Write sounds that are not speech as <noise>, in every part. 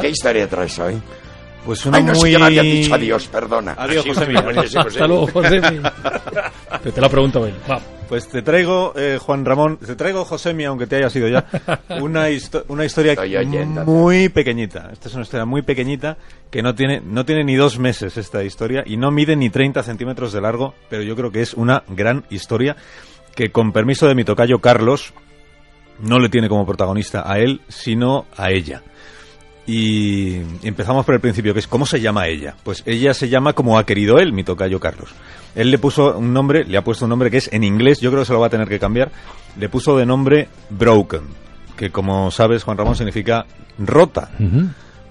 ¿Qué historia traes hoy? Pues una Ay, no, muy... sí que me dicho adiós, perdona. Adiós, bueno, sí, Hasta luego, Josemi. Pero <laughs> te la pregunto él. Va. Pues te traigo, eh, Juan Ramón, te traigo, Josemi, aunque te haya sido ya, <laughs> una, histo- una historia muy pequeñita. Esta es una historia muy pequeñita que no tiene, no tiene ni dos meses esta historia y no mide ni 30 centímetros de largo, pero yo creo que es una gran historia que, con permiso de mi tocayo Carlos, no le tiene como protagonista a él, sino a ella. Y empezamos por el principio, que es ¿cómo se llama ella? Pues ella se llama como ha querido él, mi tocayo Carlos. Él le puso un nombre, le ha puesto un nombre que es en inglés, yo creo que se lo va a tener que cambiar. Le puso de nombre Broken, que como sabes, Juan Ramón, significa rota.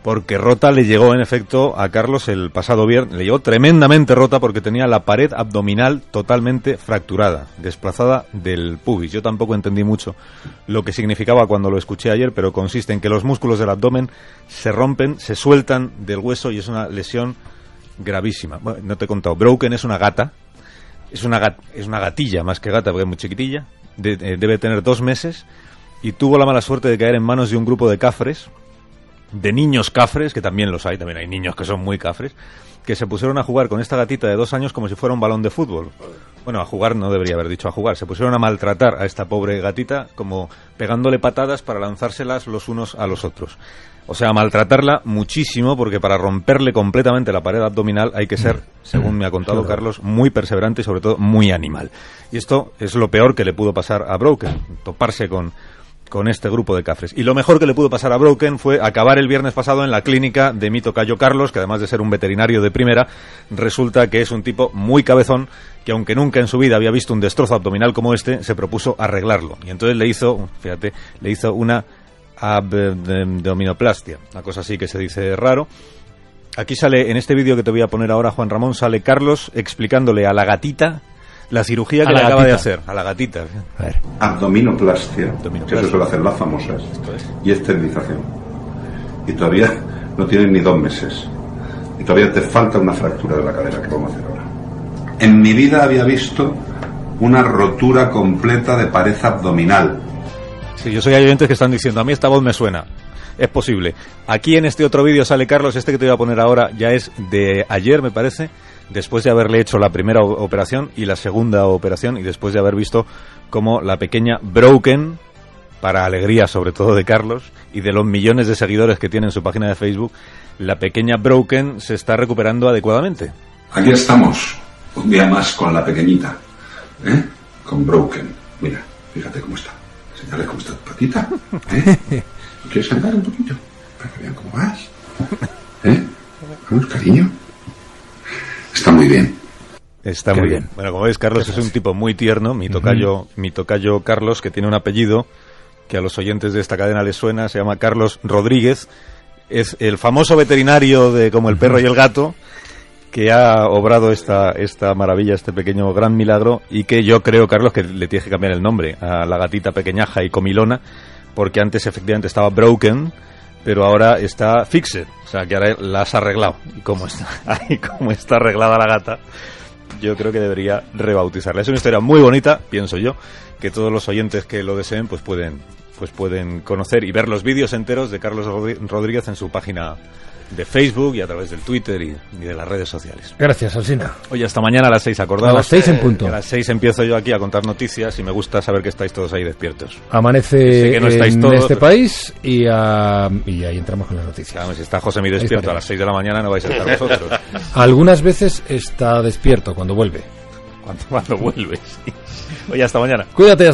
Porque rota le llegó en efecto a Carlos el pasado viernes, le llegó tremendamente rota porque tenía la pared abdominal totalmente fracturada, desplazada del pubis. Yo tampoco entendí mucho lo que significaba cuando lo escuché ayer, pero consiste en que los músculos del abdomen se rompen, se sueltan del hueso y es una lesión gravísima. Bueno, no te he contado, Broken es una gata, es una, es una gatilla más que gata porque es muy chiquitilla, de- eh, debe tener dos meses y tuvo la mala suerte de caer en manos de un grupo de cafres de niños cafres, que también los hay, también hay niños que son muy cafres, que se pusieron a jugar con esta gatita de dos años como si fuera un balón de fútbol. Bueno, a jugar no debería haber dicho a jugar, se pusieron a maltratar a esta pobre gatita como pegándole patadas para lanzárselas los unos a los otros. O sea, a maltratarla muchísimo porque para romperle completamente la pared abdominal hay que ser, según me ha contado Carlos, muy perseverante y sobre todo muy animal. Y esto es lo peor que le pudo pasar a Broken, toparse con con este grupo de cafres. Y lo mejor que le pudo pasar a Broken fue acabar el viernes pasado en la clínica de mi tocayo Carlos, que además de ser un veterinario de primera, resulta que es un tipo muy cabezón, que aunque nunca en su vida había visto un destrozo abdominal como este, se propuso arreglarlo. Y entonces le hizo, fíjate, le hizo una abdominoplastia, una cosa así que se dice raro. Aquí sale, en este vídeo que te voy a poner ahora, Juan Ramón, sale Carlos explicándole a la gatita la cirugía A que la le acaba de gatita. hacer, a la gatita. A ver. abdominoplastia, Abdominoplastia. que eso suele hacer las famosas, es. y esterilización. Y todavía no tienen ni dos meses. Y todavía te falta una fractura de la cadera que vamos a hacer ahora. En mi vida había visto una rotura completa de pared abdominal. Sí, yo soy hay oyentes que están diciendo, a mí esta voz me suena. Es posible. Aquí en este otro vídeo sale Carlos, este que te voy a poner ahora ya es de ayer, me parece, después de haberle hecho la primera operación y la segunda operación y después de haber visto cómo la pequeña Broken, para alegría sobre todo de Carlos y de los millones de seguidores que tiene en su página de Facebook, la pequeña Broken se está recuperando adecuadamente. Aquí estamos, un día más con la pequeñita, ¿eh? Con Broken. Mira, fíjate cómo está. Señale cómo está tu patita, ¿eh? ¿No ¿Quieres andar un poquito? Para que vean cómo vas. ¿Eh? Vamos, cariño. Está muy bien. Está Qué muy bien. bien. Bueno, como ves, Carlos es un tipo muy tierno. Mi tocayo, mi tocayo Carlos, que tiene un apellido que a los oyentes de esta cadena les suena, se llama Carlos Rodríguez. Es el famoso veterinario de Como el perro y el gato que ha obrado esta, esta maravilla, este pequeño gran milagro y que yo creo, Carlos, que le tienes que cambiar el nombre a la gatita pequeñaja y comilona porque antes efectivamente estaba broken pero ahora está fixed, o sea que ahora la has arreglado y como está, <laughs> y como está arreglada la gata yo creo que debería rebautizarla. Es una historia muy bonita, pienso yo, que todos los oyentes que lo deseen pues pueden pues pueden conocer y ver los vídeos enteros de Carlos Rodríguez en su página de Facebook y a través del Twitter y, y de las redes sociales. Gracias, Alsina. Oye, hasta mañana a las seis, acordaos. A las seis en punto. A las seis empiezo yo aquí a contar noticias y me gusta saber que estáis todos ahí despiertos. Amanece que no estáis en todos, este país y, ah, y ahí entramos con las noticias. Claro, si está José mi despierto a las seis de la mañana no vais a estar vosotros. <laughs> Algunas veces está despierto cuando vuelve. cuando, cuando vuelves. Oye, hasta mañana. Cuídate, hasta